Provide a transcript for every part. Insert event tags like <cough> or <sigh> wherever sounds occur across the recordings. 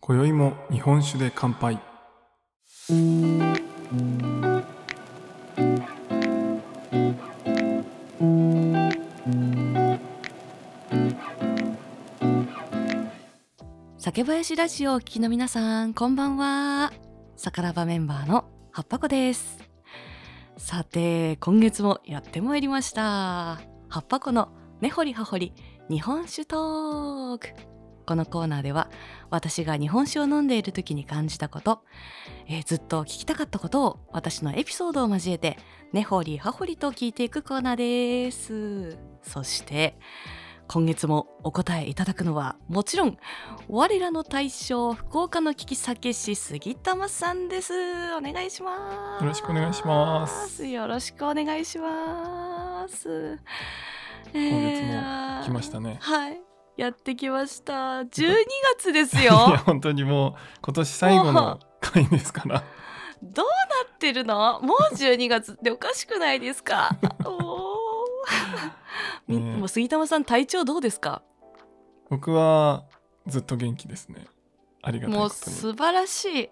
今宵も日本酒で乾杯。林ラジオをお聞きの皆さんこんばんは。さからばメンバーのはっぱこです。さて今月もやってまいりました。はっぱこの根掘り葉掘り日本酒トーク。このコーナーでは私が日本酒を飲んでいる時に感じたこと、えーずっと聞きたかったことを私のエピソードを交えて根掘り葉掘りと聞いていくコーナーです。そして今月もお答えいただくのはもちろん我らの大将福岡の聞き酒師杉玉さんです。お願いします。よろしくお願いします。よろしくお願いします。今今月も来ましたね。はいやってきました。<laughs> 12月ですよ。本当にもう今年最後の回ですから。どうなってるの？もう12月。っておかしくないですか？<laughs> おー。みねもう杉玉さん体調どうですか？僕はずっと元気ですね。ありがもう素晴らしい。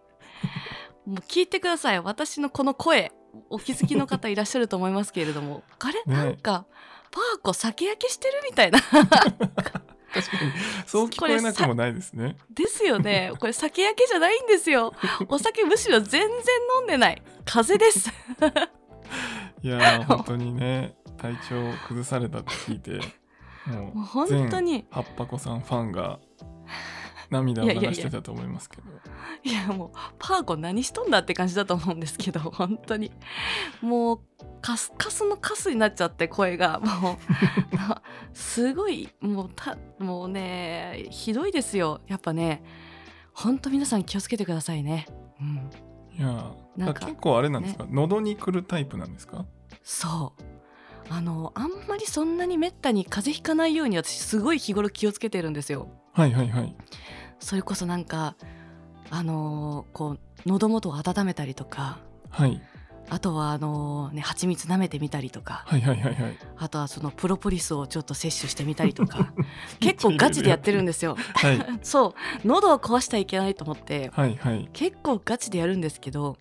<laughs> もう聞いてください。私のこの声お気づきの方いらっしゃると思いますけれども。<laughs> あれ、ね。なんかパーコ酒焼けしてるみたいな。<laughs> 確かに。そう聞こえなくもないですね。ですよね。これ酒焼けじゃないんですよ。お酒むしろ全然飲んでない。風邪です。いやー本当にね体調崩されたって聞いてもうもう本当に。はっぱこさんファンが涙を流してたと思いますけど。いやもうパーコ何しとんだって感じだと思うんですけど <laughs> 本当に。もうカスカスのカスになっちゃって声が。もうなすごいもうたもうねひどいですよ。やっぱね本当皆さん気をつけてくださいね。うん。いやーなんか結構あれなんですか、喉に来るタイプなんですか？そうあのあんまりそんなにめったに風邪ひかないように私すごい日頃気をつけてるんですよ。はいはいはい。それこそなんかあのこう喉元を温めたりとかはい。あとはあのね蜂蜜舐めてみたりとかはいはいはいはい。あとはそのプロポリスをちょっと摂取してみたりとか <laughs> 結構ガチでやってるんですよ。はい。<laughs> そう。喉を壊してはいけないと思ってはいはい。結構ガチでやるんですけど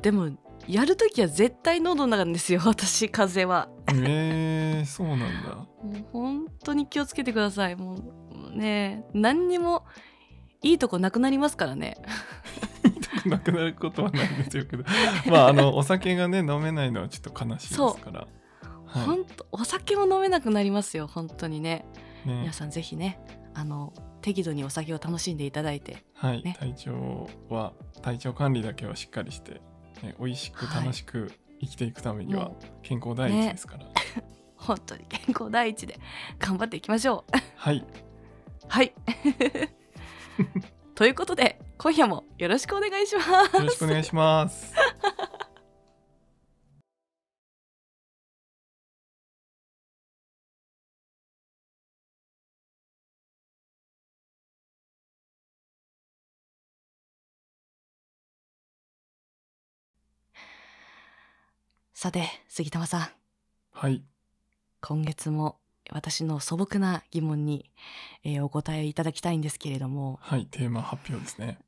でもやるときは絶対喉なんですよ <laughs> 私風邪は。えー、そうなんだ。もう本当に気をつけてください。もうね何にもいいとこなくなりますからね。<laughs> なくなることはないんですよけど。まああのお酒がね飲めないのはちょっと悲しいですから。は本当お酒も飲めなくなりますよ本当にね。いね。皆さんぜひねあの適度にお酒を楽しんでいただいてはい、ね。体調は体調管理だけはしっかりして、ね、美味しくはい。楽しく生きていくためにはも健康第一ですから、<laughs> 本当に健康第一で頑張っていきましょう。はい。はい。<laughs> ということで今夜もよろしくお願いします。よろしくお願いします <laughs> さて杉玉さん。はい。今月も私の素朴な疑問に、えーお答えいただきたいんですけれども。はいテーマ発表ですね。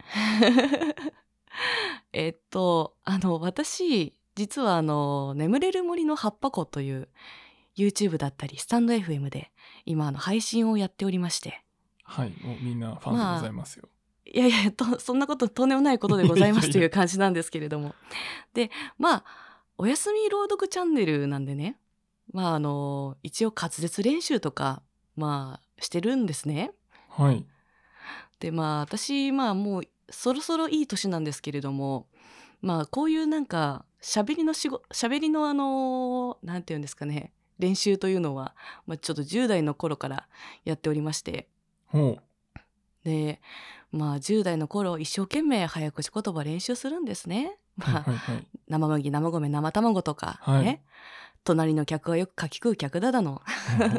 <laughs> えっとあの私実はあの「眠れる森の葉っぱ子」という YouTube だったりスタンド FM で今あの配信をやっておりまして。はいもうみんなファンでございますよ、いやいやとそんなこととんでもないことでございますという感じなんですけれども。でまあおやすみ朗読チャンネルなんでねまああの一応滑舌練習とかまあしてるんですね。はいでまあ私まあもうそろそろいい年なんですけれどもまあこういうなんか喋りの仕事喋りのあのなんていうんですかね練習というのは、まあ、ちょっと10代の頃からやっておりましてほでまあ10代の頃一生懸命早口言葉練習するんですね。うはいまあはい。はい生麦生米生卵とかね、はい。隣の客はよくかき食う客だだの。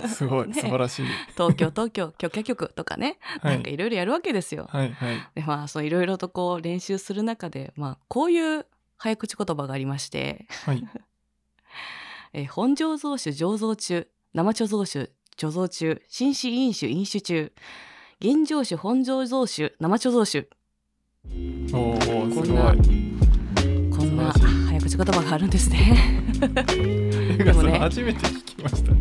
すごい、<laughs> ね。素晴らしい。東京東京許可局とかね、はい。なんかいろいろやるわけですよ。はいはい。でまあそういろいろとこう練習する中で、まあ、こういう早口言葉がありまして。はい。<laughs>「えー本醸造酒醸造中生貯蔵酒貯蔵中新酒飲酒飲酒中。原醸酒本醸造酒生貯蔵酒。おお、すごい。な早口言葉があるんですね。<laughs> でもね。初めて聞きました。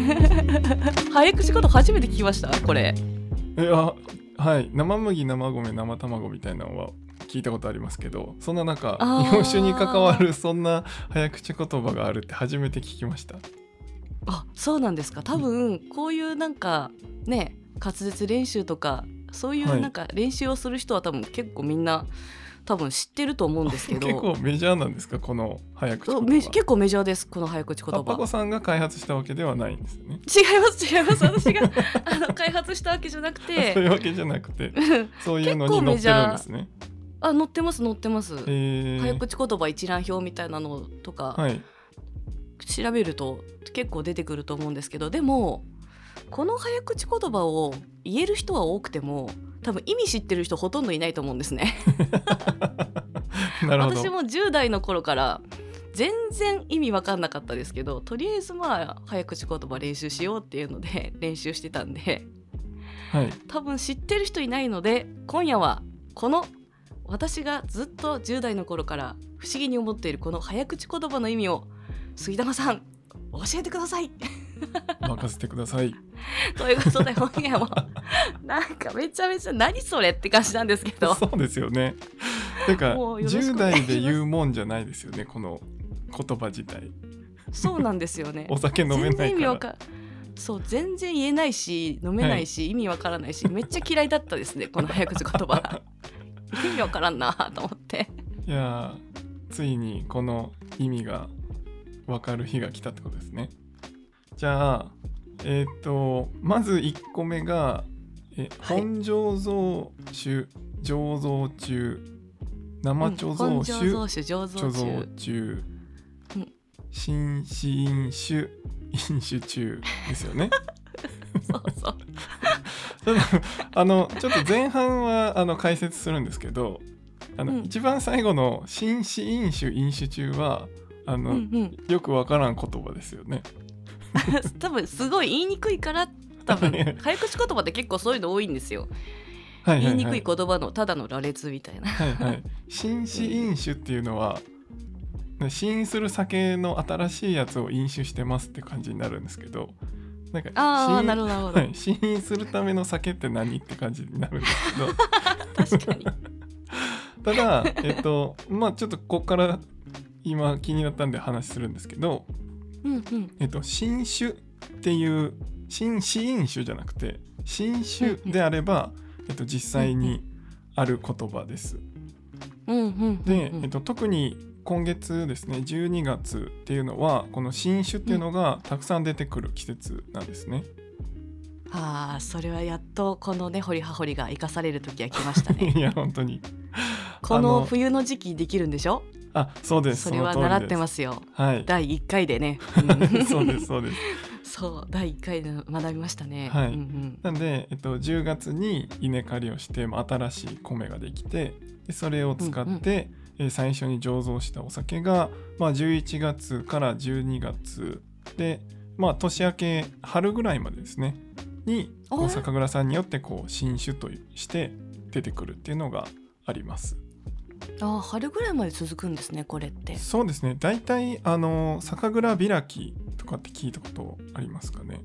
<laughs> 早口言葉初めて聞きました？これ。えあはい。生麦生米生卵みたいなのは聞いたことありますけどそんななんかあー。日本酒に関わるそんな早口言葉があるって初めて聞きました。あそうなんですか。多分こういうなんかね滑舌練習とかそういはい。うなんか練習をする人は多分結構みんな多分知ってると思うんですけど。結構メジャーなんですか？この早口言葉。め結構メジャーですこの早口言葉。パパコさんが開発したわけではないんですよね。違います違います。私があの開発したわけじゃなく <laughs> そうていうわけじゃなくて。<laughs> そういうのに載ってるんですね。あ載ってます載ってます、えー、早口言葉一覧表みたいなのとか、はい。調べると結構出てくると思うんですけど。でもこの早口言葉を言える人は多くても多分意味知ってる人ほとんどいないと思うんですね。<laughs> なるほど。私も10代の頃から全然意味わかんなかったですけどとりあえずまあ早口言葉練習しようっていうので練習してたんではい。多分知ってる人いないので今夜はこの私がずっと10代の頃から不思議に思っているこの早口言葉の意味を杉玉さん教えてください任せてください。<laughs> ということで今夜も <laughs> なんかめちゃめちゃ何それって感じなんですけど。そうですよね。てかもうよろしく10お願いします。代で言うもんじゃないですよねこの言葉自体。そうなんですよね。<laughs> お酒飲め全ないから。然意味わかそう全然言えないし飲めないし、意味わからないしめっちゃ嫌いだったですねこの早口言葉。意味わからんなと思って。いやーついにこの意味が分かる日が来たってことですねじゃあえっ、とまず1個目がえはい。本醸造酒醸造中生貯蔵本酒、醸造酒醸造貯蔵中新試飲酒飲酒中ですよね。<laughs> そうそう。あのちょっと前半はあの解説するんですけどあの、うん。一番最後の新試飲酒飲酒中はあの、うんうん。よくわからん言葉ですよね。<laughs> 多分すごい言いにくいから多分早口言葉って結構そういうの多いんですよ。はいはいはい、言いにくい言葉のただの羅列みたいな。はいはい。新試飲酒っていうのは、ね試飲する酒の新しいやつを飲酒してますって感じになるんですけど、なんかああ試飲なるほどなるほど、はい、試飲するための酒って何って感じになるんですけど。<laughs> 確かに。<laughs> ただえっとまあちょっとここから今気になったんで話するんですけど、うんうんえっと、新酒っていう新試飲酒じゃなくて新酒であれば、えっと、実際にある言葉です。うんうんうんで、うんえっと、特に今月ですね12月っていうのはこの新酒っていうのがたくさん出てくる季節なんですね。ああそれはやっとこのね掘り葉掘りが生かされる時が来ましたね <laughs> いや本当に。この冬の時期にできるんでしょ？あそうです。それは習ってますすよはい。第1回でね、うんそうですそうです。そう <laughs> 第1回で学びましたね、はいうんうんなんで、えっと、10月に稲刈りをして、まあ、新しい米ができてでそれを使って、えー最初に醸造したお酒が、まあ、11月から12月で、まあ、年明け春ぐらいまでですねにあこう酒蔵さんによってこう新酒として出てくるっていうのがあります。あー春ぐらいまで続くんですねこれって。そうですね。大体あの酒蔵開きとかって聞いたことありますかね。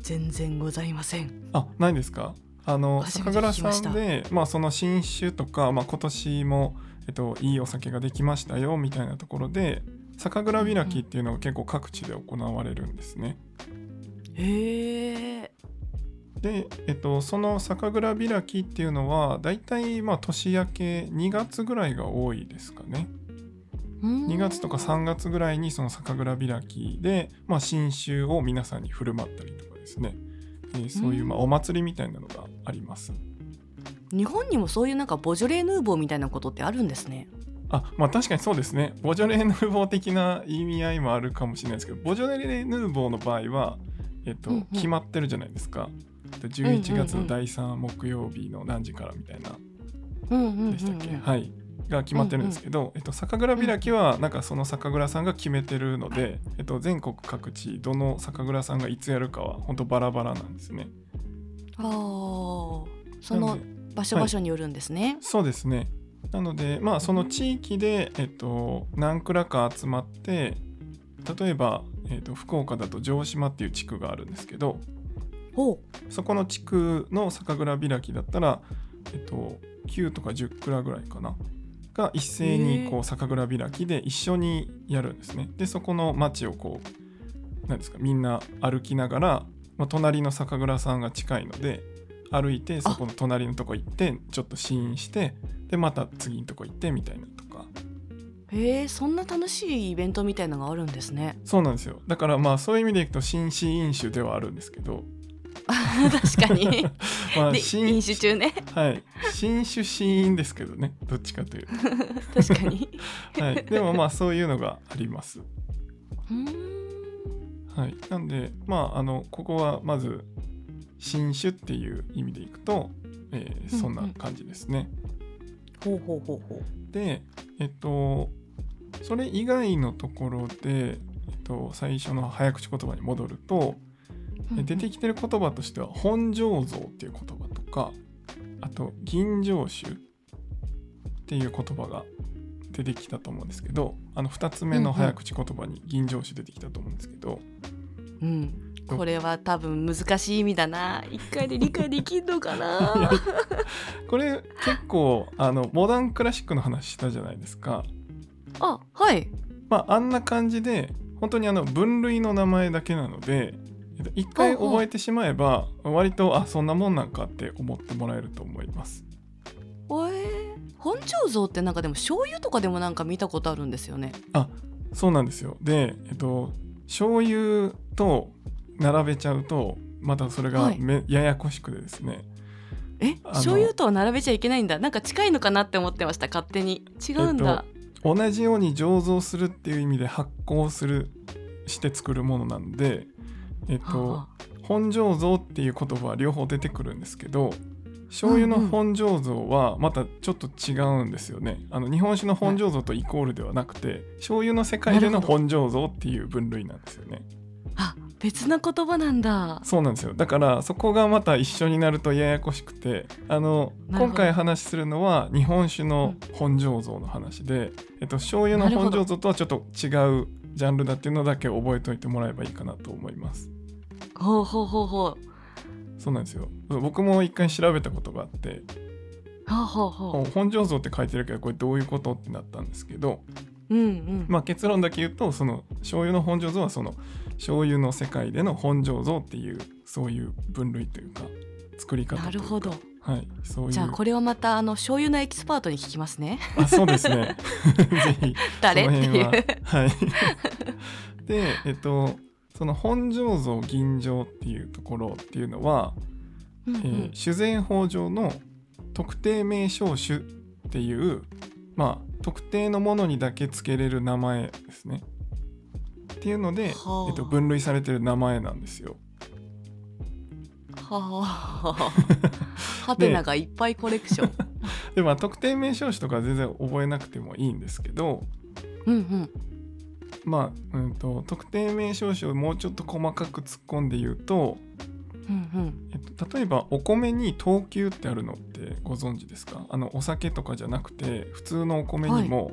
全然ございません。あないですか？あの酒蔵さんで、まあ、その新酒とか、まあ、今年も、えっと、いいお酒ができましたよみたいなところで酒蔵開きっていうのが結構各地で行われるんですね。へえで、えっと、その酒蔵開きっていうのは大体まあ年明け2月ぐらいが多いですかね。2 2月とか3月ぐらいにその酒蔵開きで、まあ、新酒を皆さんに振る舞ったりとかですね、えーそういうまあうんお祭りみたいなのがあります。日本にもそういうなんかボジョレ・ヌーボーみたいなことってあるんですね。あまあ確かにそうですね。ボジョレ・ヌーボー的な意味合いもあるかもしれないですけどボジョレ・ヌーボーの場合は、えっとうんうん。決まってるじゃないですか。で11月の第3木曜日の何時からみたいな。うんうんうんうんでしたっけ、はい。が決まってるんですけど、えっと、酒蔵開きはなんかその酒蔵さんが決めてるので、えっと、全国各地どの酒蔵さんがいつやるかは本当バラバラなんですね。あー。その場所場所によるんですね。そうですね。なのでまあその地域で、えっと、何蔵か集まって例えば、えっと、福岡だと城島っていう地区があるんですけどほそこの地区の酒蔵開きだったら、えっと、9とか10蔵ぐらいかな。が一斉にこう酒蔵開きで一緒にやるんですね。でそこの町をこうなんですかみんな歩きながら、まあ、隣の酒蔵さんが近いので歩いてそこの隣のとこ行ってちょっと試飲してでまた次のとこ行ってみたいなとか。うへえそんな楽しいイベントみたいなのがあるんですね。そうなんですよ。だからまあそういう意味でいくと新試飲酒ではあるんですけど確かに。でまあ新飲酒中ねはい新酒試飲ですけどねどっちかというと <laughs> 確かに。はい、でもまあそういうのがあります。はい、なんでまああのここはまず新種っていう意味でいくと、えーそんな感じですね。ほうほうほうほう。でえっとそれ以外のところで、えっと、最初の早口言葉に戻ると、え出てきてる言葉としては本醸造っていう言葉とかあと吟醸酒っていう言葉が出てきたと思うんですけどあの2つ目の早口言葉に吟醸酒出てきたと思うんですけど、うん。これは多分難しい意味だな。一回で理解できんのかな。<laughs> これ結構あのモダンクラシックの話したじゃないですか。あはい。まああんな感じで本当にあの分類の名前だけなのでえっと一回覚えてしまえば割とあそんなもんなんかって思ってもらえると思います。えー、本醸造ってなんかでも醤油とかでもなんか見たことあるんですよね。そうなんですよ。で、えっと、醤油と並べちゃうとまたそれがはい。め、ややこしくてですね。え醤油とは並べちゃいけないんだ。なんか近いのかなって思ってました。勝手に。違うんだ、同じように醸造するっていう意味で発酵するして作るものなんで、えっと、は本醸造っていう言葉は両方出てくるんですけど醤油の本醸造はまたちょっと違うんですよね。あの日本酒の本醸造とイコールではなくて醤油の世界での本醸造っていう分類なんですよね。ああ別な言葉なんだ。そうなんですよ。だからそこがまた一緒になるとややこしくてあの今回話するのは日本酒の本醸造の話で、えっと、醤油の本醸造とはちょっと違うジャンルだっていうのだけ覚えておいてもらえばいいかなと思います。ほうほうほうほう。そうなんですよ。僕も一回調べたことがあって。ほうほうほ本醸造って書いてるけどこれどういうことってなったんですけど、ううんうん、まあ、結論だけ言うとその醤油の本醸造はその醤油の世界での本醸造っていうそういう分類というか作り方なるほど。はいそういう。じゃあこれはまたあの醤油のエキスパートに聞きますね。あそうですね。<laughs> ぜひ誰？っていう。はい。でえっとその本醸造吟醸っていうところっていうのは、うんうえーん酒税法上の特定名称酒っていうまあ特定のものにだけ付けれる名前ですね。っていうので、はあ。えっと、分類されてる名前なんですよ。はあ。はてながいっぱいコレクション。でまあ特定名称酒とかは全然覚えなくてもいいんですけどうんうんまあ、うん、と特定名称酒をもうちょっと細かく突っ込んで言うと、うんうん。えっと、例えばお米に等級ってあるのってご存知ですか？あのお酒とかじゃなくて普通のお米にも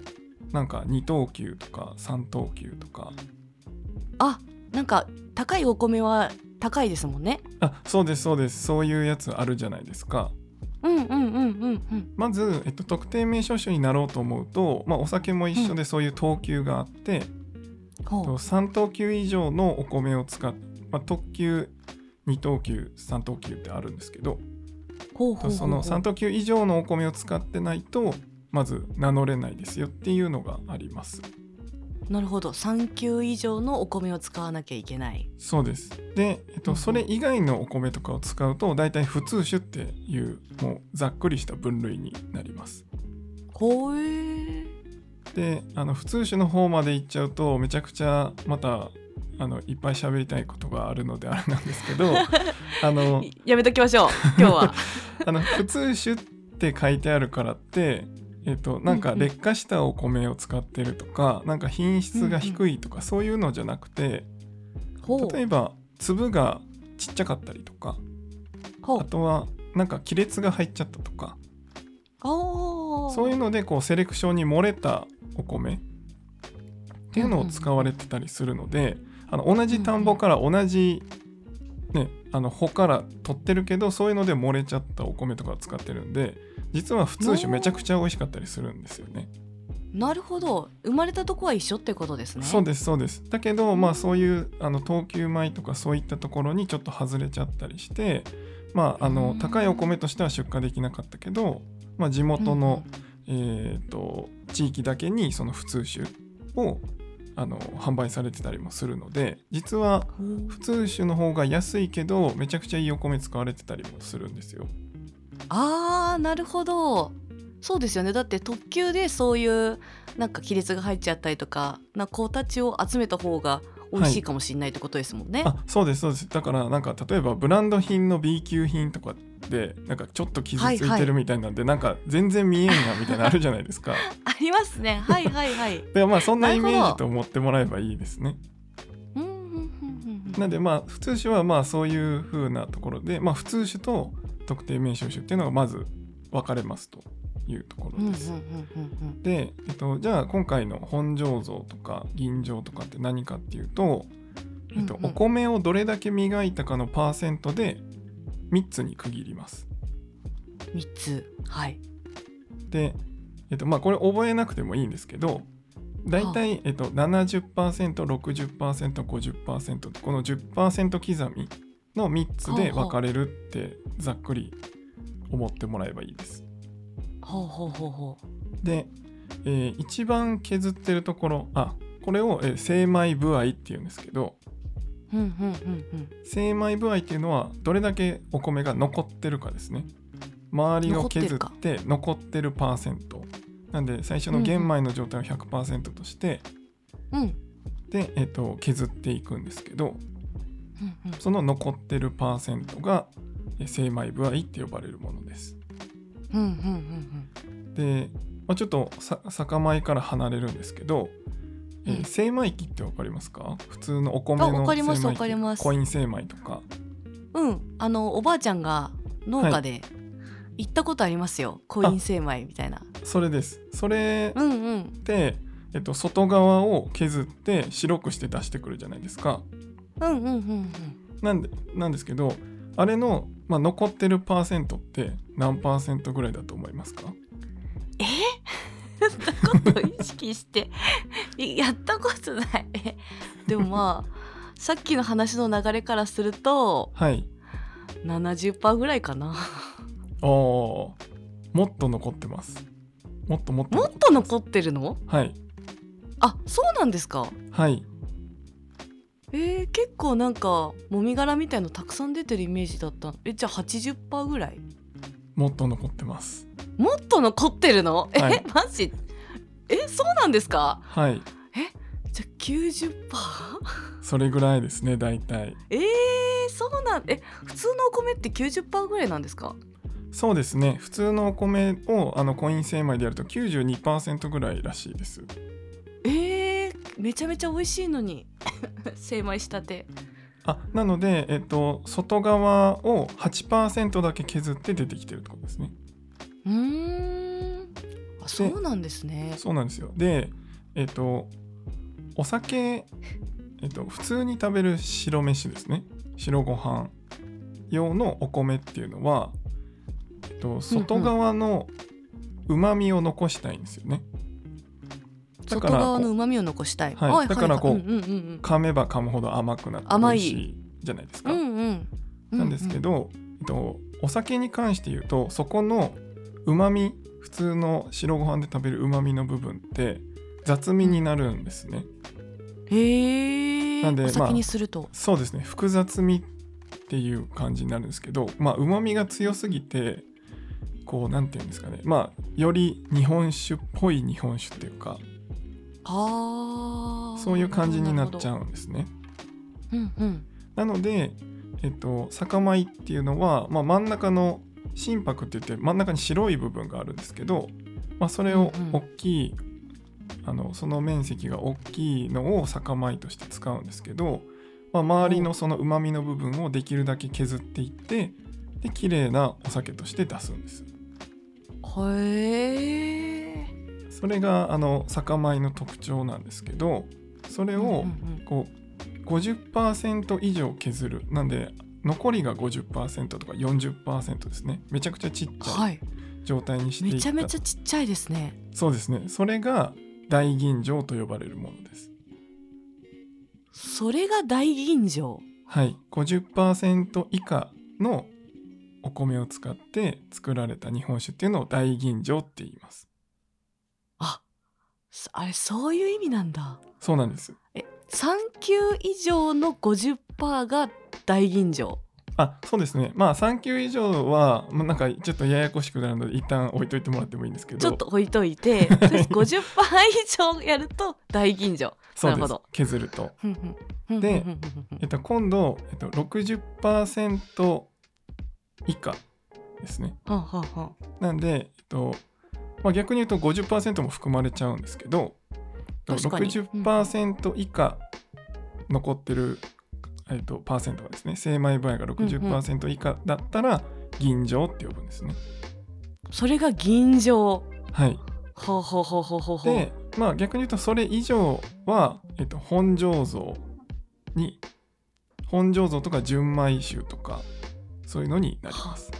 なんか2等級とか3等級とか、あなんか高いお米は高いですもんね。あそうですそうです。そういうやつあるじゃないですか。うんうんうんうんうん。まず、えっと、特定名称酒になろうと思うと、まあ、お酒も一緒でそういう等級があって、ほう3等級以上のお米を使っまあ、特級2等級3等級ってあるんですけどその3等級以上のお米を使ってないとまず名乗れないですよっていうのがあります。なるほど。3級以上のお米を使わなきゃいけない。そうです。で、えっと、それ以外のお米とかを使うと大体普通種っていうもうざっくりした分類になります。ほえであの普通酒の方まで行っちゃうとめちゃくちゃまたあのいっぱい喋りたいことがあるのであれなんですけど <laughs> あのやめときましょう今日は。<laughs> あの普通酒って書いてあるからってえっと、なんかうんうん。劣化したお米を使ってるとか、なんか品質が低いとか、そういうのじゃなくて例えば粒がちっちゃかったりとかあとはなんか亀裂が入っちゃったとか。そういうのでこうセレクションに漏れたお米っていうのを使われてたりするので、あの同じ田んぼから同じ、ね、あの穂から取ってるけどそういうので漏れちゃったお米とかを使ってるんで実は普通酒めちゃくちゃ美味しかったりするんですよね。なるほど。生まれたとこは一緒ってことですね。そうですそうです。だけどまあそういうあの等級米とかそういったところにちょっと外れちゃったりしてまああうん。の高いお米としては出荷できなかったけど、まあ、地元の、えー、と地域だけにその普通酒をあの販売されてたりもするので実は普通酒の方が安いけどめちゃくちゃいいお米使われてたりもするんですよ。あーなるほど。そうですよね。だって特急でそういうなんか亀裂が入っちゃったりとかな子たちを集めた方が美味しい。かもしれないってことですもんね、あそうですそうです。だからなんか例えばブランド品の B 級品とかでなんかちょっと傷ついてるみたいなんで、なんか全然見えんやみたいなのあるじゃないですか。<laughs> ありますね。はいはいはい。<laughs> でまあそんなイメージと思ってもらえばいいですね。なんでまあ普通酒はまあそういう風なところでまあ普通酒と特定名称酒っていうのがまず分かれますというところです。で、えっと、じゃあ今回の本醸造とか吟醸とかって何かっていうと、えっとうんうん。お米をどれだけ磨いたかのパーセントで3つに区切ります。うん三つ。はい。で、えっとまあ、これ覚えなくてもいいんですけど大体、えっと、70%60%50% ってこの10%刻みの3つで分かれるってざっくり思ってもらえばいいです。ほうほうほうほで、えー一番削ってるところあこれを、えー精米部合っていうんですけどううんうんうんうん。精米部合っていうのはどれだけお米が残ってるかですね。周りを削残って残ってるパーセント。なんで最初の玄米の状態を100%として、うん。で、えっと削っていくんですけどうんうん。その残ってるパーセントがえ精米部合って呼ばれるものです。うんうんうん。で、まあ、ちょっとさ酒米から離れるんですけど、えーうん。精米機ってわかりますか？普通のお米の精米機。コイン精米とか。うん。うんあのおばあちゃんが農家で行ったことありますよ、コイン精米みたいな。それです。それうんうん。って、えっと、外側を削って白くして出してくるじゃないですか。うんうんうんうん。なんでなんですけどあれの、まあ、残ってるパーセントって何パーセントぐらいだと思いますか？え？そんなこと意識していやったことない。えでもまあさっきの話の流れからするとはい。70%ぐらいかな。おー。もっと残ってます。もっともっともっと残ってるの？はい。あそうなんですか？はい。えー、結構なんかもみ殻みたいのたくさん出てるイメージだった。えじゃあ80%ぐらい？もっと残ってますもっと残ってるの？え、はい。マジ？えそうなんですか？はい。じゃあ 90%? それぐらいですね大体。えー、そうなんえ普通のお米って90%ぐらいなんですか？そうですね。普通のお米をあのコイン精米でやると92%ぐらいらしいです。えー、めちゃめちゃ美味しいのに。<laughs> 精米したて。あなので、えっと、外側を8%だけ削って出てきてるってことですねうーん。あそうなんですね。そうなんですよ。でえっとお酒えっと普通に食べる白飯ですね。白ご飯用のお米っていうのは、えっと、外側のうまみを残したいんですよね、だから外側の旨味を残したい。はい。だからこう噛めば噛むほど甘くなって甘い。じゃないですか、うんうんうん。なんですけど、えっと、お酒に関して言うとそこのうまみ普通の白ご飯で食べるうまみの部分って雑味になるんですね、へえなんでお酒にすると、そうですね。複雑味っていう感じになるんですけどまあうまみが強すぎてこうなんていうんですかね。まあより日本酒っぽい日本酒っていうかああそういう感じになっちゃううんですね。うんうん。なので、えっと、酒米っていうのは、まあ、真ん中の心拍って言って真ん中に白い部分があるんですけど、まあ、それをうんうん。大きい、あのその面積が大きいのを酒米として使うんですけど、まあ、周りのそのうまみの部分をできるだけ削っていってで綺麗なお酒として出すんです。へえそれがあの酒米の特徴なんですけどそれをうんうんこう50%以上削る。なんで残りが50%とか40%ですね。めちゃくちゃちっちゃはい。い状態にしていった。めちゃめちゃちっちゃいですね。そうですね。それが大吟醸と呼ばれるものです。それが大吟醸？はい。50%以下のお米を使って作られた日本酒っていうのを大吟醸って言います。あそあれそういう意味なんだ。そうなんです。え3級以上の50%が大吟醸。あそうですね。まあ3級以上はまあなんかちょっとややこしくなるので一旦置いといてもらってもいいんですけど。ちょっと置いといてとりあえず50%以上やると大吟醸。なるほど。削ると。でえっと、今度、えっと、60%以下ですね。なんで、えっとまあ、逆に言うと50%も含まれちゃうんですけど、確かに。60%以下残ってる、えーと、パーセントがですね精米部合が60%以下だったら吟醸って呼ぶんですね。うんうん、それが吟醸はいほうほうほうほうほうでまあ逆に言うとそれ以上は、えーと、と本醸造に本醸造とか純米酒とかそういうのになります。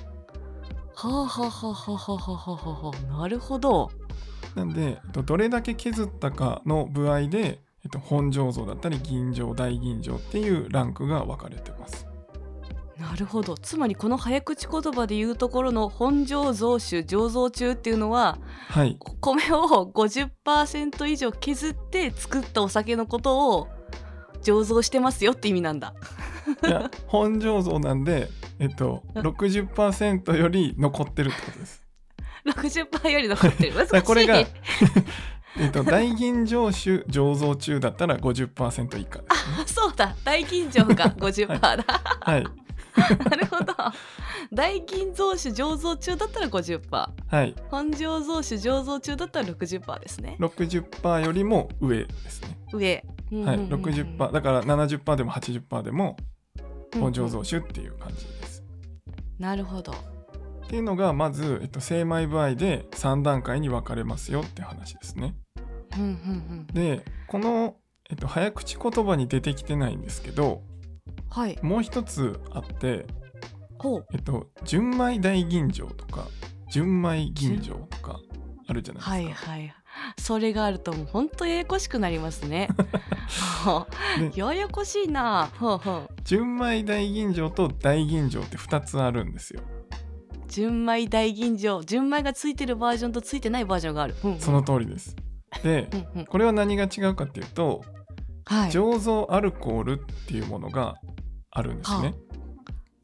はあはあはあはあはあはあはあなるほど。なんでどれだけ削ったかの部合でえっと、本醸造だったり吟醸大吟醸っていうランクが分かれてます。なるほどつまりこの早口言葉で言うところの本醸造酒醸造中っていうのははい。米を50%以上削って作ったお酒のことを醸造してますよって意味なんだいや本醸造なんで、えっと、60%より残ってるってことです。<laughs> 60%より残ってる難しいらこれがえっと、大吟醸酒醸造中だったら50%以下ね。あそうだ大吟醸が <laughs> 50%だ、はい。<laughs> なるほど大吟醸酒醸造中だったら50%はい。本醸造酒醸造中だったら60%ですね60%よりも上ですね。上はい。60%。だから70%でも80%でも本醸うん造酒っていう感じです。なるほどっていうのがまず、えっと、精米部合で3段階に分かれますよって話ですね。でこの、えっと、早口言葉に出てきてないんですけどはい。もう一つあって、えっと、純米大吟醸とか純米吟醸とかあるじゃないですか。はいはい。それがあるともうほんとややこしくなりますね。<laughs> ややこしいな。純米大吟醸と大吟醸って2つあるんですよ。純米大吟醸純米がついてるバージョンとついてないバージョンがある、うんうん。その通りです。でうんうん。これは何が違うかっていうとはい。醸造アルコールっていうものがあるんですね。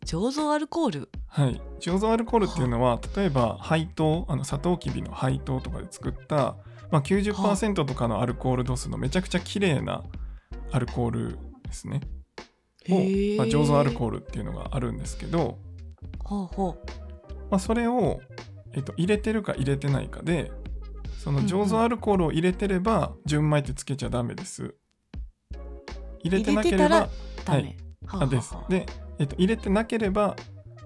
醸造アルコール？はい、醸造アルコールっていうのは例えば配糖あのサトウキビの配糖とかで作った、まあ、90%とかのアルコール度数のめちゃくちゃ綺麗なアルコールですね。を、まあ、醸造アルコールっていうのがあるんですけど、ほうほまあ、それを、えっと、入れてるか入れてないかでそのうんうん。醸造アルコールを入れてれば純米ってつけちゃダメです。入れてなければはい。はあです。で、えっと、入れてなければ、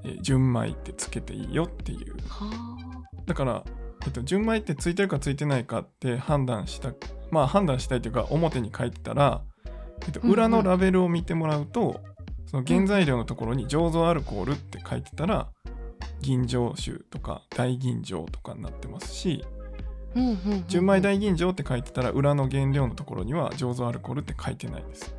えー純米ってつけていいよっていう。はだから、えっと、純米ってついてるかついてないかって判断したまあ判断したいというか表に書いてたら、えっと、うんうん。裏のラベルを見てもらうと、その原材料のところに醸造アルコールって書いてたら吟醸酒とか大吟醸とかになってますし純米大吟醸って書いてたら裏の原料のところには醸造アルコールって書いてないです。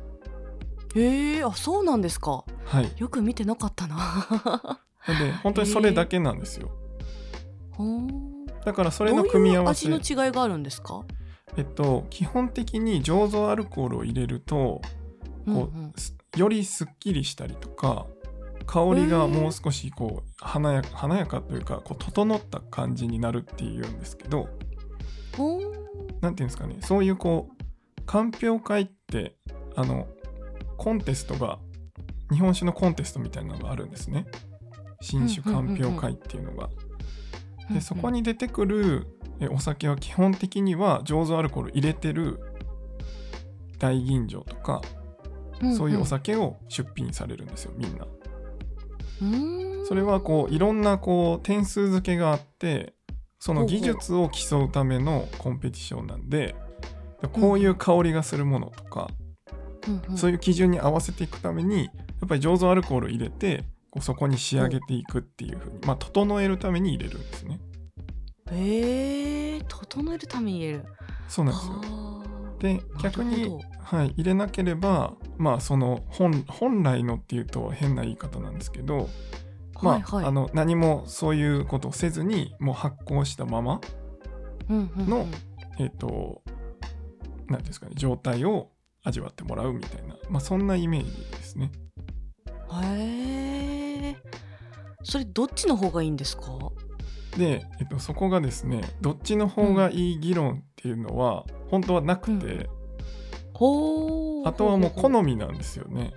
へえあそうなんですか。はい。よく見てなかったな。<laughs> なんで本当にそれだけなんですよ。ほー。だからそどうれの組み合わせ。味の違いがあるんですか？えっと基本的に醸造アルコールを入れるとこう、うんうん。すよりすっきりしたりとか香りがもう少しこう華や華やかというかこう整った感じになるっていうんですけどほーなんていうんですかねそういうこうかんぴょう会ってあのコンテストが日本酒のコンテストみたいなのがあるんですね。新酒かんぴょう会っていうのが。でそこに出てくるえお酒は基本的には醸造アルコール入れてる大吟醸とかそういうお酒を出品されるんですよみんな。うん。それはこういろんなこう点数付けがあってその技術を競うためのコンペティションなんでこういう香りがするものとか、そういう基準に合わせていくためにやっぱり醸造アルコールを入れてこうそこに仕上げていくっていうふうに、まあ、整えるために入れるんですね。へえ整えるために入れる。そうなんですよ。はあで逆にはい、入れなければまあその本本来のっていうと変な言い方なんですけど、まあはいはい。あの何もそういうことをせずにもう発酵したままのえっ、と何ですかね状態を味わってもらうみたいな、まあ、そんなイメージですね。へえそれどっちの方がいいんですか？で、えっと、そこがですねどっちの方がいい議論っていうのは本当はなくて、ほうあとはもう好みみなんですよね。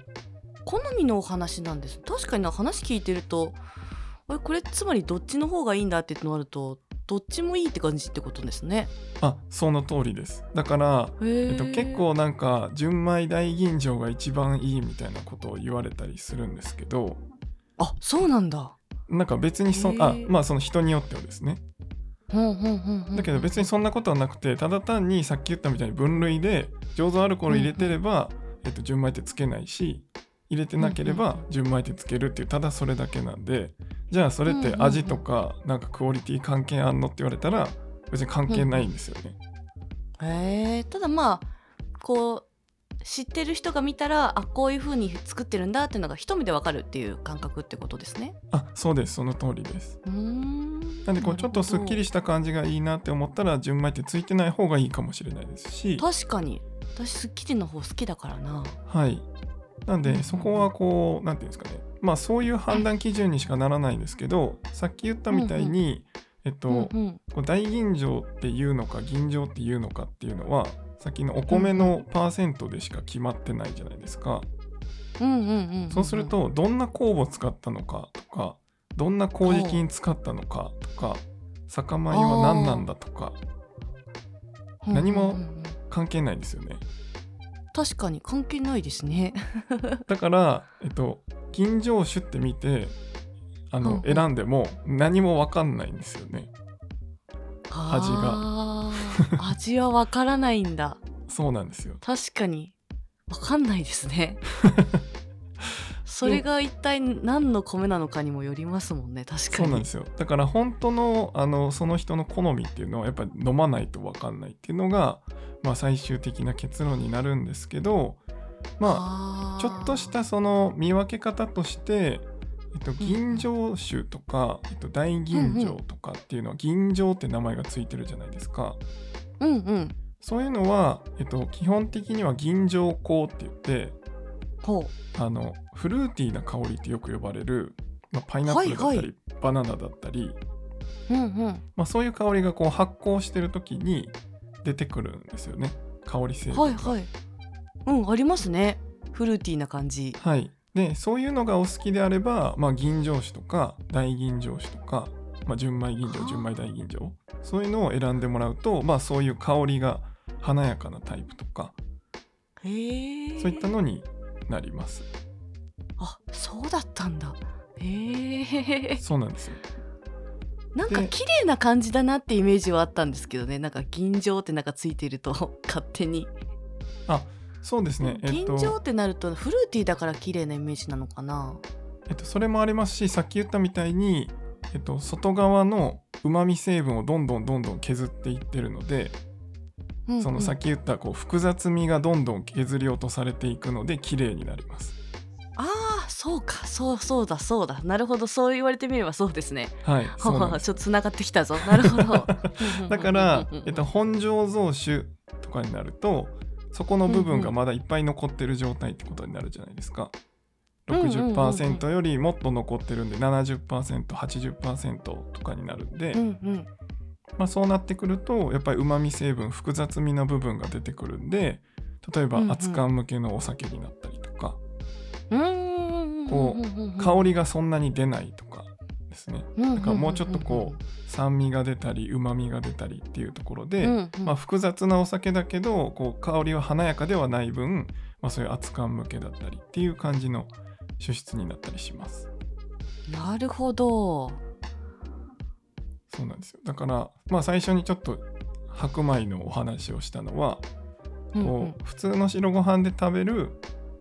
好みのお話なんです。確かにな話聞いてるとあれこれつまりどっちの方がいいんだってのあるとどっちもいいって感じってことですね。あその通りです。だからえっと、結構なんか純米大吟醸が一番いいみたいなことを言われたりするんですけど。あそうなんだなんか別にそあまあその人によってはですね。だけど別にそんなことはなくてただ単にさっき言ったみたいに分類で醸造アルコール入れてれば、えっと、純米ってつけないし入れてなければ純米ってつけるっていうただそれだけなんでじゃあそれって味とかなんかクオリティ関係あんのって言われたら別に関係ないんですよね。へえただまあこう知ってる人が見たらあこういう風に作ってるんだっていうのが一目でわかるっていう感覚ってことですね。あそうです。その通りです。ん。なんでこうちょっとすっきりしした感じがいいなって思ったら純米ってついてない方がいいかもしれないですし。確かに。私すっきりの方好きだからな。はい。なんうんうん。でそこはこうなんていうんですかね。まあそういう判断基準にしかならないんですけどさっき言ったみたいにえっと、うんうん。大吟醸っていうのか吟醸っていうのかっていうのはさっきのお米のパーセントでしか決まってないじゃないですか、うんうんうんんそうするとどんな酵母を使ったのかとかどんな麹菌使ったのかとか酒米は何なんだとか何も関係ないんですよね。確かに関係ないですね。<laughs> だからえっと吟醸酒って見てあの、選んでも何も分かんないんですよね味が。味はわからないんだ。<laughs> そうなんですよ。確かに。わかんないですね。<laughs> それが一体何の米なのかにもよりますもんね。確かに。そうなんですよ。だから本当のあのその人の好みっていうのはやっぱり飲まないと分かんないっていうのが、まあ、最終的な結論になるんですけどまあちょっとしたその見分け方として、えっと、吟醸酒とか、えっと、大吟醸とかっていうのは吟醸って名前がついてるじゃないですか。うんうん。そういうのは、えっと、基本的には吟醸香って言ってほあのフルーティーな香りってよく呼ばれる、まあ、パイナップルだったり、はいはバナナだったり、ううんうん。まあ、そういう香りがこう発酵してる時に出てくるんですよね。香り成分が。はいはい。うんありますね。フルーティーな感じ。はい、でそういうのがお好きであれば、まあ、吟醸酒とか大吟醸酒とか、まあ、純米吟醸はあ純米大吟醸そういうのを選んでもらうと、まあ、そういう香りが華やかなタイプとかへえそういったのになります。あそうだったんだ。へえそうなんですよ。なんかで綺麗な感じだなってイメージはあったんですけどね。なんか吟醸ってなんかついてると勝手にそうですね。えっと、吟醸ってなるとフルーティーだから綺麗なイメージなのかな？えっと、それもありますしさっき言ったみたいに、えっと、外側のうまみ成分をどんどんどんどん削っていってるので、うんうん。そのさっき言ったこう複雑味がどんどん削り落とされていくので綺麗になります。ああそうか。そうそうだそうだ。なるほど。そう言われてみればそうですね。はい、ちょっとつながってきたぞ。なるほど。だからえっと、本醸造酒とかになるとそこの部分がまだいっぱい残ってる状態ってことになるじゃないですか。うんうんうんうん。60%よりもっと残ってるんで 70%80% とかになるんで、うんうん。まあ、そうなってくるとやっぱりうまみ成分複雑味の部分が出てくるんで例えばうんうん。熱燗向けのお酒になったりとか、うん。こう香りがそんなに出ないとかですね。だだからもうちょっとこう酸味が出たりうまみが出たりっていうところで、うんうん。まあ、複雑なお酒だけどこう香りは華やかではない分、まあ、そういう熱燗向けだったりっていう感じの酒質になったりします。なるほど。そうなんですよ。だから、まあ、最初にちょっと白米のお話をしたのは、うんうん。こう普通の白ご飯で食べる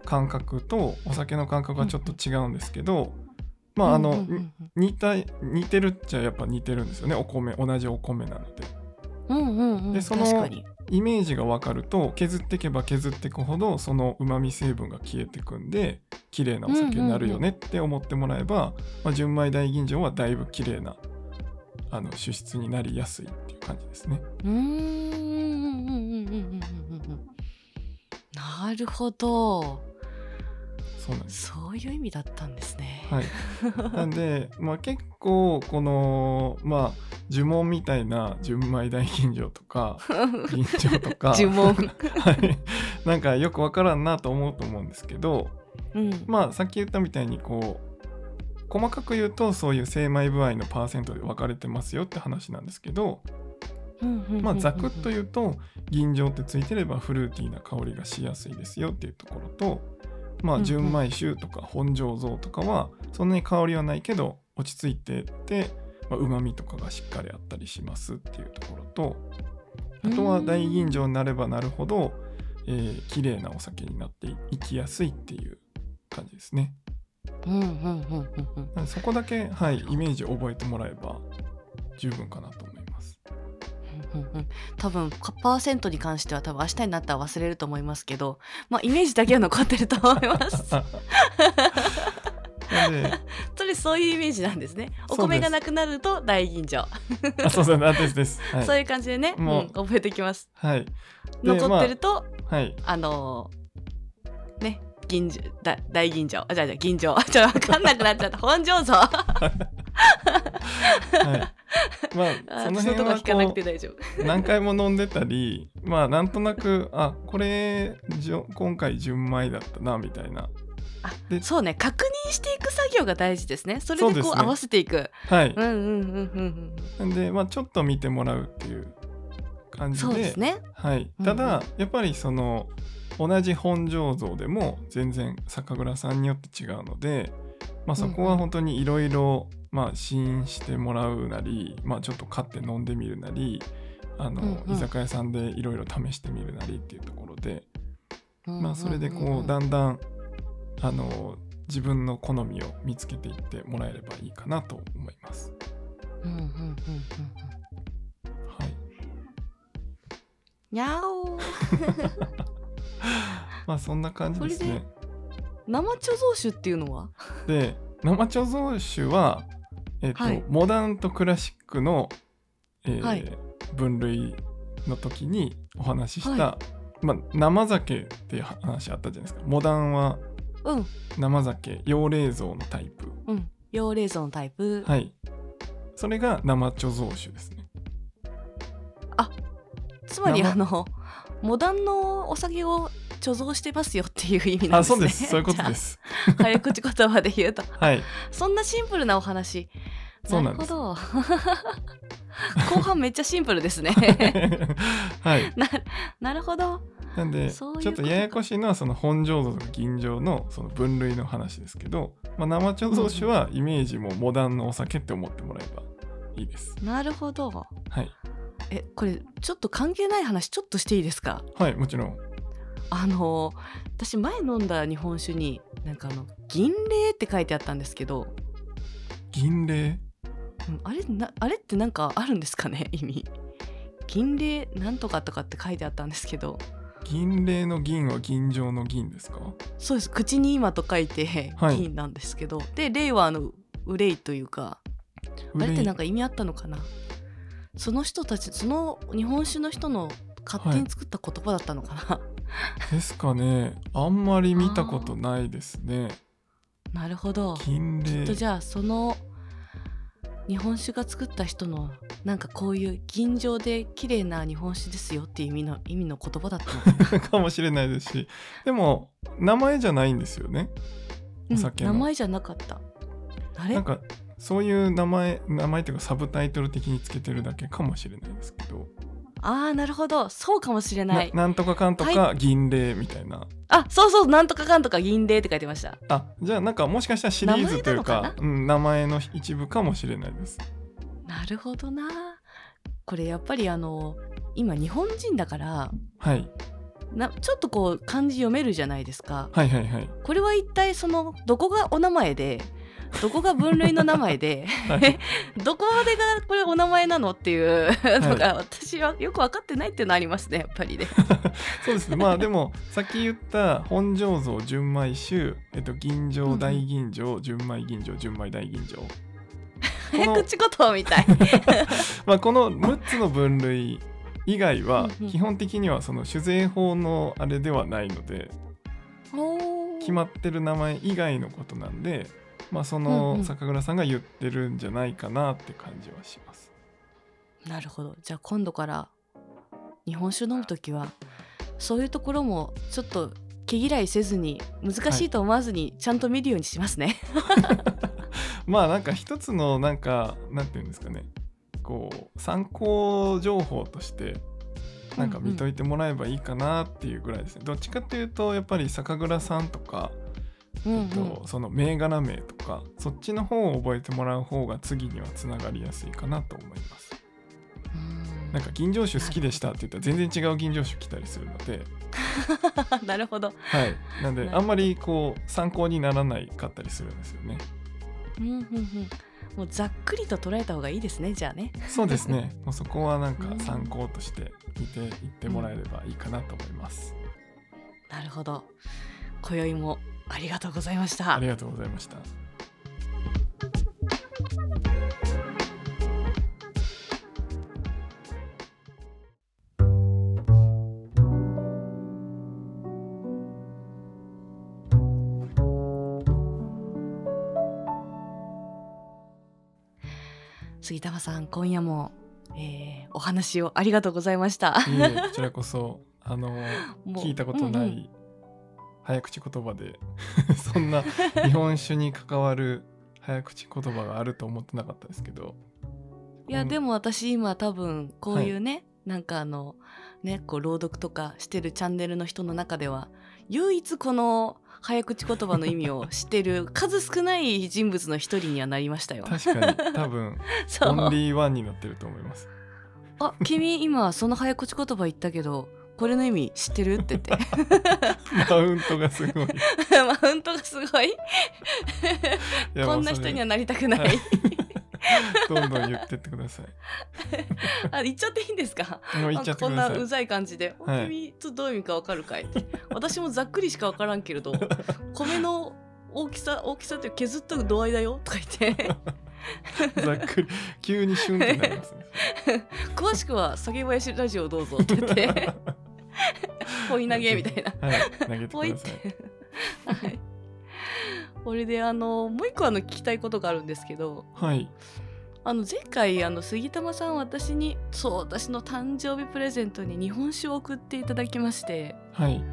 感覚とお酒の感覚がちょっと違うんですけど、まああの、うんうん。うん似た似てるっちゃやっぱ似てるんですよね。お米同じお米なので。うんうんうん。でそのイメージが分かると削っていけば削っていくほどそのうまみ成分が消えてくんで綺麗なお酒になるよねって思ってもらえば、まあ、純米大吟醸はだいぶ綺麗なあの酒質になりやすいっていう感じですね。うん。なるほどそうなんですそういう意味だったんですね。はい、なんで、<laughs> まあ、結構このまあ呪文みたいな純米大吟醸とか <laughs> 吟醸とか呪文。<laughs> はい、なんかよくわからんなと思うと思うんですけどうん。まあさっき言ったみたいにこう細かく言うとそういう精米部合のパーセントで分かれてますよって話なんですけど、まあ、ざくっと言うと吟醸ってついてればフルーティーな香りがしやすいですよっていうところと、まあ、純米酒とか本醸造とかはそんなに香りはないけど落ち着いててうまみとかがしっかりあったりしますっていうところとあとは大吟醸になればなるほど、えー綺麗なお酒になっていきやすいっていう感じですね。そこだけ、はい、イメージを覚えてもらえば十分かなと。うんうんうん多分パーセントに関しては多分明日になったら忘れると思いますけど、まあ、イメージだけは残ってると思います。<laughs> それそういうイメージなんですね。お米がなくなると大吟醸、あそうそうあですです。はいそういう感じでね、もううん覚えていきます。はい。で残ってると、はい。あのーね銀醸だ大吟醸あじゃあじゃあ吟醸 <laughs> ちょっと分かんなくなっちゃった本醸造 <laughs> はい。まあ、あその辺は聞かなくこて大丈夫。う何回も飲んでたり、まあなんとなくあこれじょ今回純米だったなみたいな。あでそうね確認していく作業が大事ですね。それでこう合わせていく。はい。うんうんうんうんでまあちょっと見てもらうっていう感うん。じでそうです。ね。はい。うんただ、やっぱりその同じ本醸造でも全然酒蔵さんによって違うので、まあ、そこは本当にいろいろまあ試飲してもらうなり、まあ、ちょっと買って飲んでみるなりあの、居酒屋さんでいろいろ試してみるなりっていうところで、うんまあ、それでこうだんだんあの自分の好みを見つけていってもらえればいいかなと思います。うんうんうんうんうん。はいにゃおー <laughs> まあそんな感じですね。生貯蔵酒っていうのは？で生貯蔵酒は、えっとはい。モダンとクラシックの、えーはい。分類の時にお話しした、はまあ、生酒っていう話あったじゃないですか。モダンはうん。生酒養冷蔵のタイプ。うん。養冷蔵のタイプ、はい。それが生貯蔵酒ですね。つまり生あのモダンのお酒を貯蔵してますよっていう意味なんですね。あそうです。そういうことです。<laughs> 早口言葉で言うと。はい。そんなシンプルなお話。そうなんるほど。<laughs> 後半めっちゃシンプルですね。<laughs> はい。ななるほど。なんでちょっとややこしいのはその本醸造とか吟醸のその分類の話ですけど、まあ、生貯蔵酒はイメージもモダンのお酒って思ってもらえばいいです。なるほど。はい、えこれちょっと関係ない話ちょっとしていいですか？はい、もちろん。あの私前飲んだ日本酒になんかあの銀霊って書いてあったんですけど、銀霊？うんあれなあれってなんかあるんですかね？<laughs> 意味。銀霊なんとかとかって書いてあったんですけど。銀霊の銀は銀醸の銀ですか？そうです。口に今と書いてはい。銀なんですけど、で霊はあの憂いというか。あれってなんか意味あったのかな？その人たちその日本酒の人の勝手に作った言葉だったのかな、ですかね。あんまり見たことないですね。なるほど。銀霊きっとじゃあその日本酒が作った人のなんかこういう吟醸で綺麗な日本酒ですよっていう意味の意味の言葉だったの <laughs> かもしれないですし。でも名前じゃないんですよね。うんお酒の。名前じゃなかった。あれ？なんかそういう名前名前っていうかサブタイトル的につけてるだけかもしれないですけど、ああなるほど。そうかもしれなない。なんとかかんとか銀霊みたいな。あそうそうなんとかかんとか銀霊って書いてました。あじゃあなんかもしかしたらシリーズというかうん、名前の一部かもしれないです。なるほどな。これやっぱりあの今日本人だからはい。なちょっとこう漢字読めるじゃないですか。はいはいはい。これは一体そのどこがお名前でどこが分類の名前ではい。<laughs> どこまでがこれお名前なのっていうのが私はよく分かってないっていうのありますねやっぱりね。<laughs> そうですね。まあでもさっき言った本醸造純米酒、えっと、吟醸大吟醸純米吟醸純米大吟醸。<laughs> 口言葉みたい。まあこの6つの分類以外は基本的にはその酒税法のあれではないので決まってる名前以外のことなんでまあそうんうのん酒蔵さんが言ってるんじゃないかなって感じはします。なるほどじゃあ今度から日本酒飲む時はそういうところもちょっと毛嫌いせずに難しいと思わずにちゃんと見るようにしますね。<laughs> まあなんか一つのなんかなんていうんですかねこう参考情報としてなんか見といてもらえばいいかなっていうぐらいですね、どっちかっていうとやっぱり酒蔵さんとか、うんうん。えっと、その銘柄名とかそっちの方を覚えてもらう方が次にはつながりやすいかなと思います。うん。なんか吟醸酒好きでしたって言ったら全然違う吟醸酒来たりするので。<laughs> なるほど。はい。なんであんまりこう参考にならないかったりするんですよね。うんうんうん。もうざっくりと捉えた方がいいですねじゃあね。そうですね。<laughs> もうそこはなんかうん参考として見ていってもらえればいいかなと思います、なるほど。今宵もありがとうございましたあり。がとうございました杉玉さん今夜も、えーお話をありがとうございました。いえこちらこそあの <laughs> 聞いたことなうんうんい早口言葉で。<laughs> そんな日本酒に関わる早口言葉があると思ってなかったですけど。いやでもも私今多分こういうね、なんかあのねこう朗読とかしてるチャンネルの人の中では唯一この早口言葉の意味を知ってる数少ない人物の一人にはなりましたよ。確かに。多分オンリーワンになってると思います。あ君今その早口言葉言ったけどこれの意味知ってる？って言って。マウントがすごい。<laughs> マウントがすごい。こんな人にはなりたくない、はい。どんどん言ってってください。あ言っちゃっていいんですか？こんないうざい感じで「はい。君とどういう意味かわかるかい?」私もざっくりしかわからんけれど米の大きさ大きさって削った度合いだよ？とか言って。ざっくり。急にシュンってなりますね。詳しくは「下げ林ラジオどうぞ」って言って <laughs> ポイ投げみたいな。はい。投げてポイっください。て。<laughs> はい。これであのもう一個あの聞きたい。ことがあるんですけどはい。あの前回あの杉玉さん私にそう私の誕生日プレゼントに日本酒を送ってい。ただきましてはい。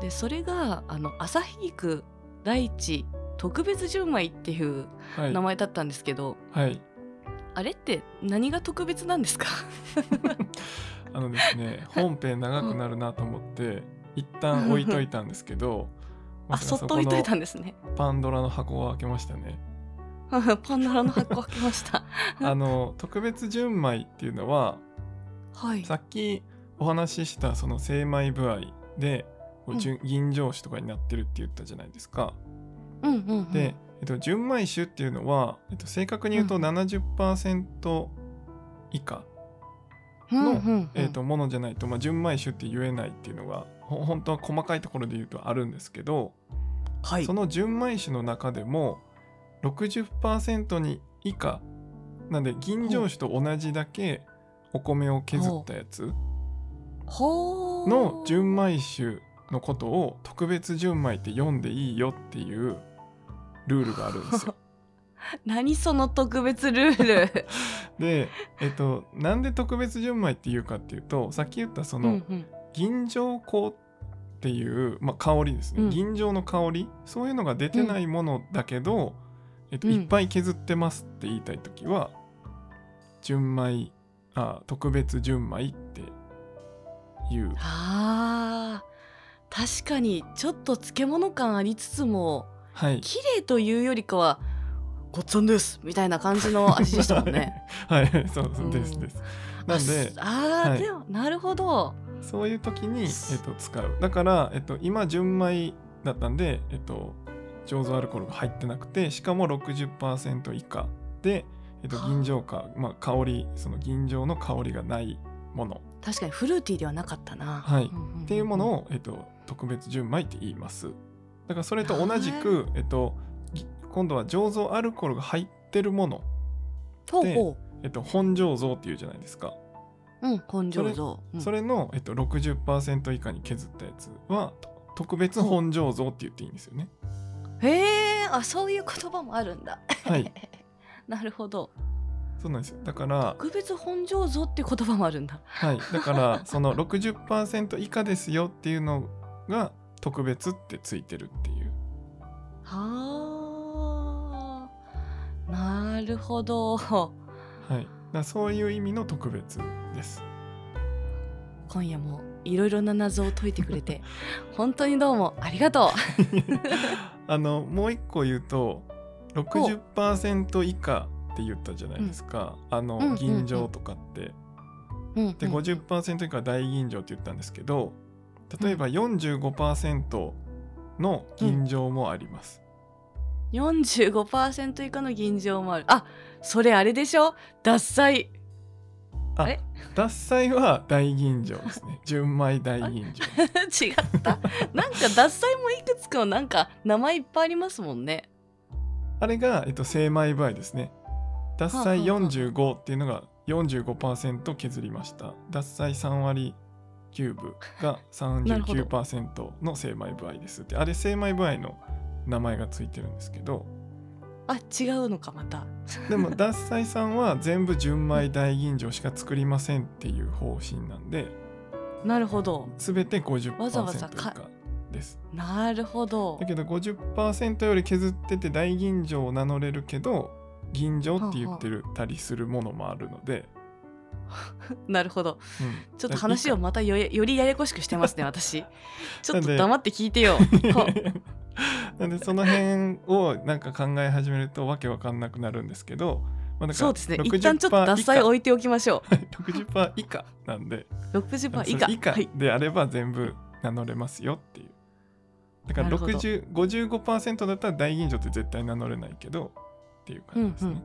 でそれがあの旭菊大地特別純米ってい。うはい。名前だったんですけど、はい。あれって何が特別なんですかあのですね本編長くなるなと思って一旦置いといたんですけど <laughs> あそっと置いといたんですね。パンドラの箱を開けましたね。<laughs> パンドラの箱開けました。<laughs> あの特別純米っていうのははい。さっきお話ししたその精米部合でこう純吟醸酒とかになってるって言ったじゃないですか。うんうん、うん、で、えっと、純米酒っていうのは、えっと、正確に言うとうん。70%以下。うんの、えっと、ものじゃないと、まあ、純米酒って言えないっていうのがほ本当は細かいところで言うとあるんですけど、はい。その純米酒の中でも60%に以下。なんで吟醸酒と同じだけお米を削ったやつ。の純米酒のことを特別純米って読んでいいよっていうルールがあるんですよ。<laughs> 何その特別ルール？<laughs> で、えっと、なんで特別純米っていうかっていうとさっき言ったその、うんうん。銀醸香っていう、まあ、香りですね、うん。銀醸の香り？そういうのが出てないものだけど、えっと、うんいっぱい削ってますって言いたい時は純米あ特別純米っていう。あー確かにちょっと漬物感ありつつもはい。綺麗というよりかはごっつぁんですみたいな感じの味でしたもんね。<laughs> はい。そうそううん。です。ですなんでああー、はい。でもなるほど。そういう時に、えっと、使う。だから、えっと、今純米だったんで、えっと、醸造アルコールが入ってなくてしかも60%以下で、えっと、はあ。銀醸か、まあ、香りその銀醸の香りがないもの。確かにフルーティーではなかったな。はい。っていうものを、えっと、特別純米って言います。だからそれと同じく、えっと、ぎ今度は醸造アルコールが入ってるもの、ほうほえっと、本醸造っていうじゃないですか、う。うん、根性像。うんそれの、えっと、60%以下に削ったやつはと特別本醸造って言っていいんですよねへえ、あ、そういう言葉もあるんだ。はい <laughs> なるほど。そうなんですよだから特別本醸造っていう言葉もあるんだ。はいだからその60%以下ですよっていうのが特別ってついてるっていうはあ。なるほど。はい。だそういう意味の特別です。今夜もいろいろな謎を解いてくれて <laughs> 本当にどうもありがと <laughs> あのもう一個言うと60%以下って言ったじゃないですか、あのうんうんうん。銀醸とかって、う。うん。でうん50%以下は大吟醸って言ったんですけど例えば45%の吟醸もあります、45%以下の銀醸もある。あそれあれでしょ？獺祭。ああれ獺祭は大吟醸ですね。<laughs> 純米大吟醸。違った。なんか獺祭もいくつかのなんか名前いっぱいありますもんね。あれが、えっと、精米部合ですね。獺祭はあはあはあ。45っていうのが45%削りました。獺祭3割9分がなるほど39%の精米部合ですって。あれ精米部合の名前がついてるんですけど。あ違うのかまた。でも <laughs> 獺祭さんは全部純米大吟醸しか作りませんっていう方針なんで。なるほど。全て50%わざわざ以です。なるほど。だけど50%より削ってて大吟醸を名乗れるけど吟醸って言ってるたりするものもあるので、<laughs> なるほど。うん。ちょっと話をまたよよりややこしくしてますね私。ちょっと黙って聞いてよ。は <laughs> <laughs> なんでその辺をなんか考え始めるとわけわかんなくなるんですけど、まあ、だからそうですね。60%一旦ちょっと獺祭置いておきましょ以下60%以下なんで。<laughs> う60%以下。以下はい、であれば全部名乗れますよっていう。だからなるほど。60 55%だったら大吟醸って絶対名乗れないけどっていう感じですね、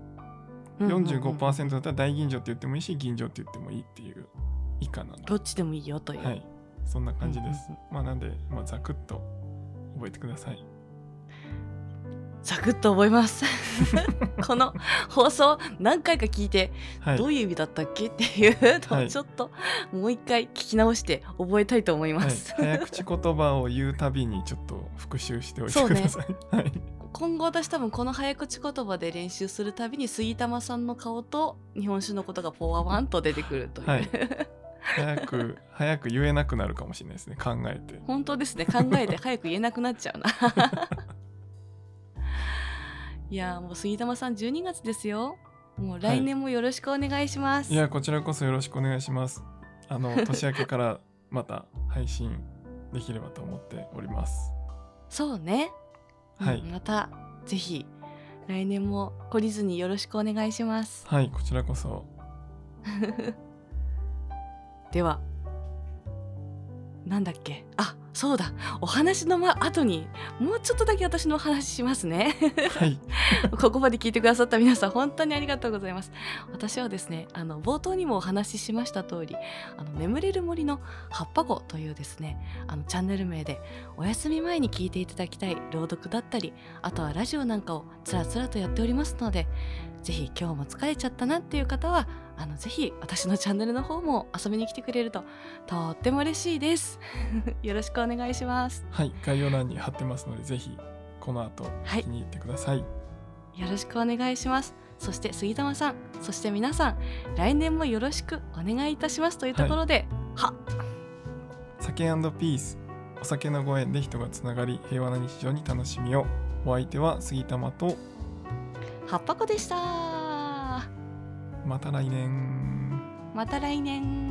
うん。うんうんうん。45%だったら大吟醸って言ってもいいし吟醸って言ってもいいっていう以下なんでどっちでもいいよという、はい。そんな感じです、うんうん。まあなんで、まあ、ざくっと覚えてください。サクッと覚えます。<laughs> この放送何回か聞いて、はい。どういう意味だったっけっていうのはい。をちょっともう一回聞き直して覚えたいと思いはい。ます、、早口言葉を言うたびにちょっと復習しておいてください。はい、今後私多分この早口言葉で練習するたびに杉玉さんの顔と日本酒のことがポワワンと出てくるという、はい早く早く言えなくなるかもしれないですね。考えて。本当ですね。考えて <laughs> 早く言えなくなっちゃうな。<laughs> いやーもう杉玉さん12月ですよ。もう来年もよろしくお願いします、いやこちらこそよろしくお願いします。あの <laughs> 年明けからまた配信できればと思っております。そうね、はい。うんまたぜひ来年も懲りずによろしくお願いします。はいこちらこそでは。なんだっけ？あそうだ。お話の、ま、後にもうちょっとだけ私のお話しますね。はい。<laughs> ここまで聞いてくださった皆さん本当にありがとうございます。私はですねあの冒頭にもお話ししました通りあの眠れる森の葉っぱ語というですねあのチャンネル名でお休み前に聞いていただきたい朗読だったりあとはラジオなんかをつらつらとやっておりますのでぜひ今日も疲れちゃったなっていう方はあのぜひ私のチャンネルの方も遊びに来てくれるととっても嬉しいです。<laughs> よろしくお願いします。はい概要欄に貼ってますのでぜひこの後はい。気に入ってください。よろしくお願いします。そして杉玉さんそして皆さん来年もよろしくお願いいたしますというところで、は酒ピースお酒のご縁で人がつながり平和な日常に楽しみを。お相手は杉玉と葉っぱ子でしたまた来年。また来年。